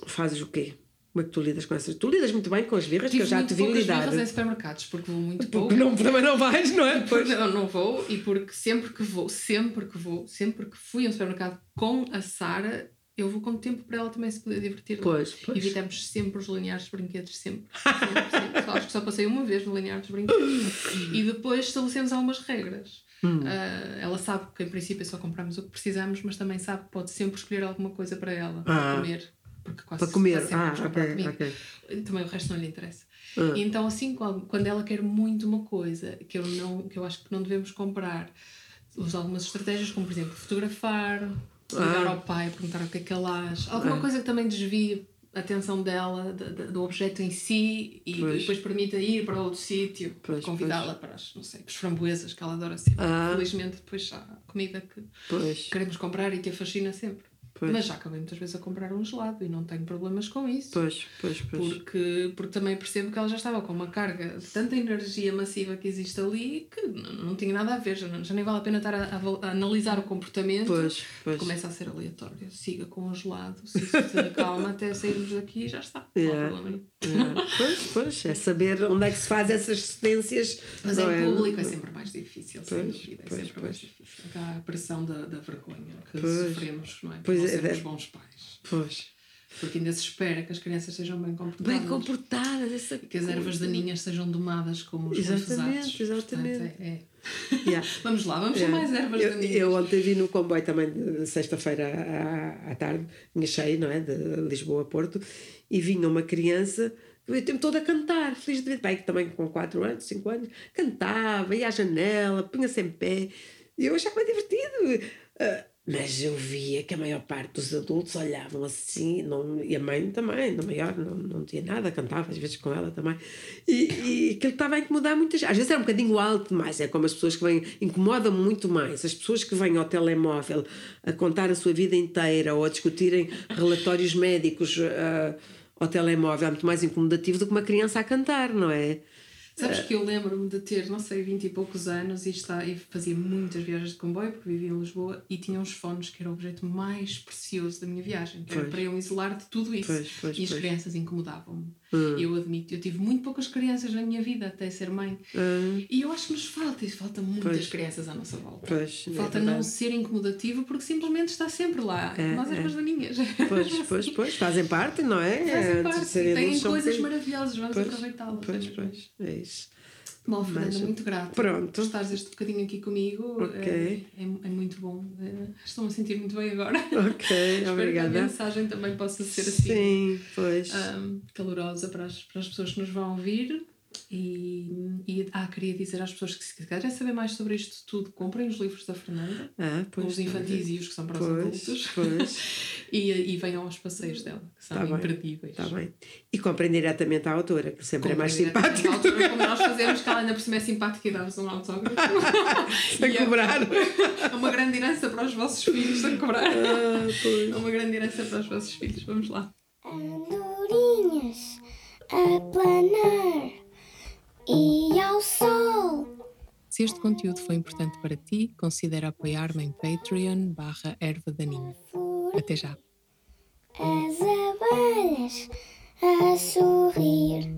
Speaker 3: fazes o quê? Como é que tu lidas com essas? Tu lidas muito bem com as birras, que eu
Speaker 1: Tive
Speaker 3: já te vi lidar.
Speaker 1: birras em supermercados, porque vou muito pouco.
Speaker 3: Porque não, também não vais, não é?
Speaker 1: Porque eu não vou e porque sempre que vou, sempre que vou, sempre que fui a um supermercado com a Sara, eu vou com tempo para ela também se poder divertir.
Speaker 3: Pois, pois.
Speaker 1: Evitamos sempre os lineares de brinquedos, sempre. sempre, sempre. Só- Acho que só passei uma vez no linear dos brinquedos. E depois estabelecemos algumas regras.
Speaker 3: Hum.
Speaker 1: Ah, ela sabe que em princípio só compramos o que precisamos, mas também sabe que pode sempre escolher alguma coisa para ela,
Speaker 3: Ah.
Speaker 1: para comer. Porque
Speaker 3: Para comer. Ah,
Speaker 1: vamos comprar
Speaker 3: ok,
Speaker 1: comigo.
Speaker 3: ok.
Speaker 1: Também o resto não lhe interessa.
Speaker 3: Ah.
Speaker 1: Então, assim, quando ela quer muito uma coisa que eu, não, que eu acho que não devemos comprar, uso algumas estratégias, como por exemplo fotografar, ligar
Speaker 3: Ah.
Speaker 1: ao pai, perguntar o que é que ele acha, alguma
Speaker 3: Ah.
Speaker 1: coisa que também desvie a atenção dela da- do objeto em si e
Speaker 3: Pois.
Speaker 1: depois permita ir para outro sítio, convidá-la para as, não sei, para as framboesas que ela adora sempre.
Speaker 3: Ah.
Speaker 1: Felizmente, depois há comida que
Speaker 3: Pois,
Speaker 1: queremos comprar e que a fascina sempre.
Speaker 3: Pois.
Speaker 1: Mas já acabei muitas vezes a comprar um gelado e não tenho problemas com isso.
Speaker 3: pois, pois, pois.
Speaker 1: Porque, porque também percebo que ela já estava com uma carga de tanta energia massiva que existe ali que não, não tinha nada a ver, já, já nem vale a pena estar a, a a analisar o comportamento.
Speaker 3: Pois, pois.
Speaker 1: Começa a ser aleatório. Siga com o gelado, se isso se acalma até sairmos daqui e já está. Não há
Speaker 3: Yeah.
Speaker 1: problema nenhum.
Speaker 3: É, pois, pois, é saber onde é que se faz essas cedências.
Speaker 1: Mas em público é sempre mais difícil, sem
Speaker 3: Pois,
Speaker 1: dúvida. É
Speaker 3: pois,
Speaker 1: sempre
Speaker 3: pois.
Speaker 1: mais difícil. Há a pressão da, da vergonha que
Speaker 3: Pois.
Speaker 1: sofremos, não é?
Speaker 3: Pois é,
Speaker 1: sermos
Speaker 3: é.
Speaker 1: bons pais.
Speaker 3: Pois.
Speaker 1: Porque ainda se espera que as crianças sejam bem comportadas.
Speaker 3: Bem comportadas, essa
Speaker 1: Que as ervas daninhas sejam domadas como os
Speaker 3: Exatamente, exatamente.
Speaker 1: Portanto, é, é.
Speaker 3: Yeah.
Speaker 1: Vamos lá, vamos
Speaker 3: É.
Speaker 1: com mais ervas
Speaker 3: eu,
Speaker 1: daninhas.
Speaker 3: eu ontem vi no comboio também sexta-feira à, à tarde, vinha cheio, não é? De Lisboa a Porto, e vinha uma criança o tempo todo a cantar, feliz de ver, bem, que também com 4 anos, 5 anos, cantava, ia à janela, punha-se em pé, e eu achava divertido. Ah, mas eu via que a maior parte dos adultos olhavam assim, não, e a mãe também, na maior, não, não tinha nada, cantava às vezes com ela também. E, e aquilo estava a incomodar muita gente. Às vezes era um bocadinho alto demais, é como as pessoas que vêm, incomodam muito mais. As pessoas que vêm ao telemóvel a contar a sua vida inteira ou a discutirem relatórios médicos ah, ao telemóvel é muito mais incomodativo do que uma criança a cantar, não é?
Speaker 1: Sabes que eu lembro-me de ter, não sei, 20 e poucos anos e, está, e fazia muitas viagens de comboio, porque vivia em Lisboa, e tinha uns fones que era o objeto mais precioso da minha viagem, que era
Speaker 3: Pois.
Speaker 1: para eu isolar de tudo isso.
Speaker 3: Pois, pois,
Speaker 1: e as crianças incomodavam-me.
Speaker 3: Hum.
Speaker 1: Eu admito, eu tive muito poucas crianças na minha vida até ser mãe.
Speaker 3: Ah,
Speaker 1: E eu acho que nos falta isso, falta muitas
Speaker 3: Pois.
Speaker 1: crianças à nossa volta.
Speaker 3: pois, é
Speaker 1: Falta não
Speaker 3: verdade.
Speaker 1: ser incomodativo porque simplesmente está sempre lá.
Speaker 3: É,
Speaker 1: Nós
Speaker 3: é.
Speaker 1: ervas daninhas.
Speaker 3: Pois, pois, pois, fazem parte, não é?
Speaker 1: Fazem
Speaker 3: É,
Speaker 1: parte. têm coisas maravilhosas, vamos aproveitá-las.
Speaker 3: Pois, pois, é isso.
Speaker 1: Bom, Fernanda,
Speaker 3: Mas-
Speaker 1: muito grata
Speaker 3: Pronto.
Speaker 1: por estares este bocadinho aqui comigo.
Speaker 3: Ok.
Speaker 1: É, é, é muito bom. É, Estou-me a sentir muito bem agora.
Speaker 3: Ok,
Speaker 1: Espero que a
Speaker 3: obrigada.
Speaker 1: mensagem também possa ser assim
Speaker 3: Sim, pois.
Speaker 1: ahm, calorosa para as, para as pessoas que nos vão ouvir. E, e ah, queria dizer às pessoas que se quiserem saber mais sobre isto tudo, comprem os livros da Fernanda,
Speaker 3: ah, pois.
Speaker 1: os infantis e os que são para os
Speaker 3: Pois,
Speaker 1: adultos,
Speaker 3: pois.
Speaker 1: e, e venham aos passeios dela, que são
Speaker 3: Tá
Speaker 1: imperdíveis.
Speaker 3: Está bem. E comprem diretamente à autora, que sempre é mais
Speaker 1: Comprem diretamente
Speaker 3: simpática
Speaker 1: à altura, como nós fazemos, que ela ainda por cima é simpática e dá-vos um autógrafo.
Speaker 3: a
Speaker 1: E é-
Speaker 3: cobrar.
Speaker 1: É uma grande herança para os vossos filhos a cobrar.
Speaker 3: Ah, pois.
Speaker 1: É uma grande herança para os vossos filhos. Vamos lá.
Speaker 2: Andorinhas a planar e ao sol.
Speaker 1: Se este conteúdo foi importante para ti, considera apoiar-me em Patreon barra erva daninha. Até já.
Speaker 2: As abelhas a sorrir